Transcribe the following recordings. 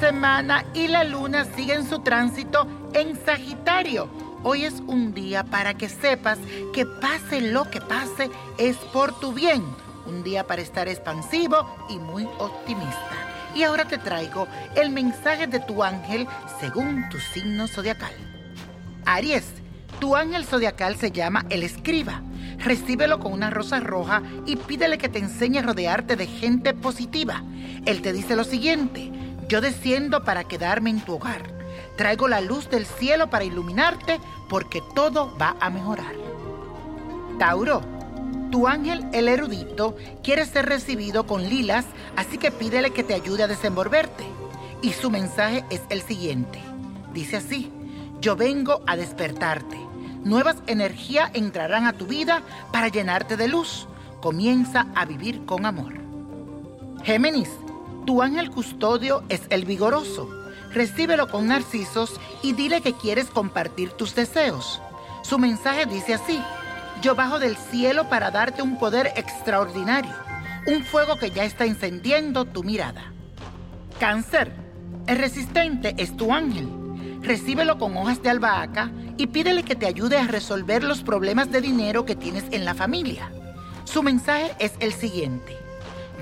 semana y la luna sigue en su tránsito en Sagitario. Hoy es un día para que sepas que pase lo que pase es por tu bien. Un día para estar expansivo y muy optimista. Y ahora te traigo el mensaje de tu ángel según tu signo zodiacal. Aries, tu ángel zodiacal se llama el escriba. Recíbelo con una rosa roja y pídele que te enseñe a rodearte de gente positiva. Él te dice lo siguiente, yo desciendo para quedarme en tu hogar. Traigo la luz del cielo para iluminarte porque todo va a mejorar. Tauro, tu ángel, el erudito, quiere ser recibido con lilas, así que pídele que te ayude a desenvolverte. Y su mensaje es el siguiente. Dice así, yo vengo a despertarte. Nuevas energías entrarán a tu vida para llenarte de luz. Comienza a vivir con amor. Géminis, tu ángel custodio es el vigoroso. Recíbelo con narcisos y dile que quieres compartir tus deseos. Su mensaje dice así, yo bajo del cielo para darte un poder extraordinario, un fuego que ya está encendiendo tu mirada. Cáncer, el resistente es tu ángel. Recíbelo con hojas de albahaca y pídele que te ayude a resolver los problemas de dinero que tienes en la familia. Su mensaje es el siguiente.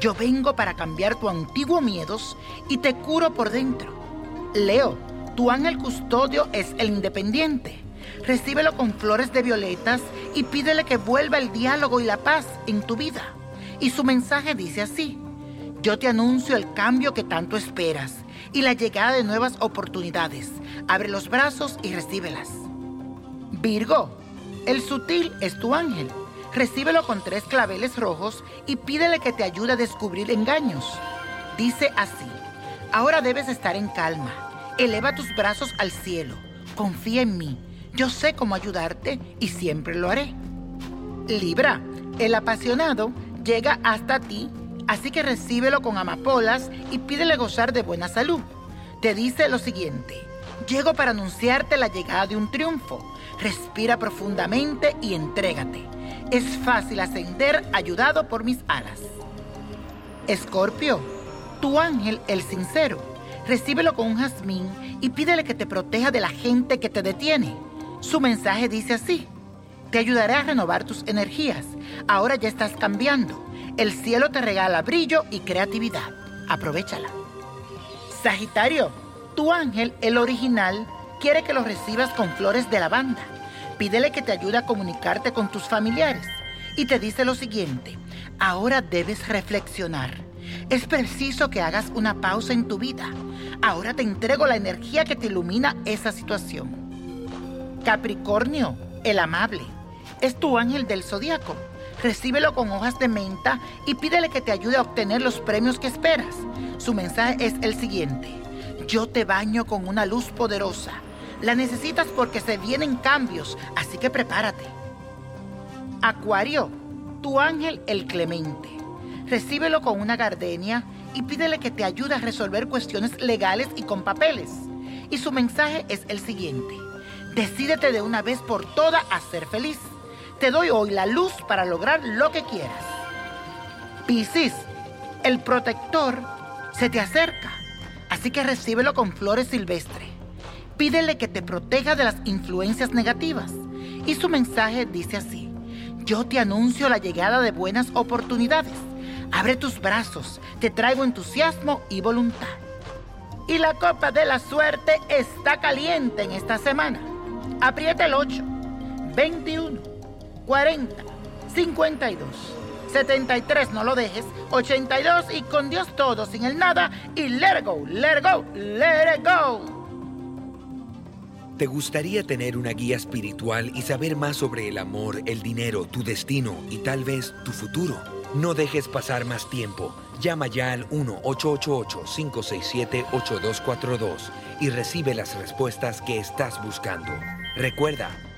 Yo vengo para cambiar tu antiguo miedos y te curo por dentro. Leo, tu ángel custodio es el independiente. Recíbelo con flores de violetas y pídele que vuelva el diálogo y la paz en tu vida. Y su mensaje dice así, yo te anuncio el cambio que tanto esperas y la llegada de nuevas oportunidades. Abre los brazos y recíbelas. Virgo, el sutil es tu ángel. Recíbelo con tres claveles rojos y pídele que te ayude a descubrir engaños. Dice así, ahora debes estar en calma. Eleva tus brazos al cielo. Confía en mí yo sé cómo ayudarte y siempre lo haré. Libra, el apasionado llega hasta ti, así que recíbelo con amapolas y pídele gozar de buena salud. Te dice lo siguiente, llego para anunciarte la llegada de un triunfo. Respira profundamente y entrégate. Es fácil ascender ayudado por mis alas. Escorpio, tu ángel el sincero, recíbelo con un jazmín y pídele que te proteja de la gente que te detiene. Su mensaje dice así, te ayudaré a renovar tus energías. Ahora ya estás cambiando. El cielo te regala brillo y creatividad. Aprovechala. Sagitario, tu ángel, el original, quiere que lo recibas con flores de lavanda. Pídele que te ayude a comunicarte con tus familiares. Y te dice lo siguiente, ahora debes reflexionar. Es preciso que hagas una pausa en tu vida. Ahora te entrego la energía que te ilumina esa situación. Capricornio, el amable, es tu ángel del zodiaco. Recíbelo con hojas de menta y pídele que te ayude a obtener los premios que esperas. Su mensaje es el siguiente. Yo te baño con una luz poderosa. La necesitas porque se vienen cambios, así que prepárate. Acuario, tu ángel el clemente. Recíbelo con una gardenia y pídele que te ayude a resolver cuestiones legales y con papeles. Y su mensaje es el siguiente. Decídete de una vez por todas a ser feliz. Te doy hoy la luz para lograr lo que quieras. Piscis, el protector se te acerca, así que recíbelo con flores silvestres. Pídele que te proteja de las influencias negativas. Y su mensaje dice así, yo te anuncio la llegada de buenas oportunidades. Abre tus brazos, te traigo entusiasmo y voluntad. Y la copa de la suerte está caliente en esta semana. Aprieta el 8, 21, 40, 52, 73, no lo dejes, 82 y con Dios todo, sin el nada y let it go, let go, let it go. ¿Te gustaría tener una guía espiritual y saber más sobre el amor, el dinero, tu destino y tal vez tu futuro? No dejes pasar más tiempo. Llama ya al 1-888-567-8242 y recibe las respuestas que estás buscando. Recuerda,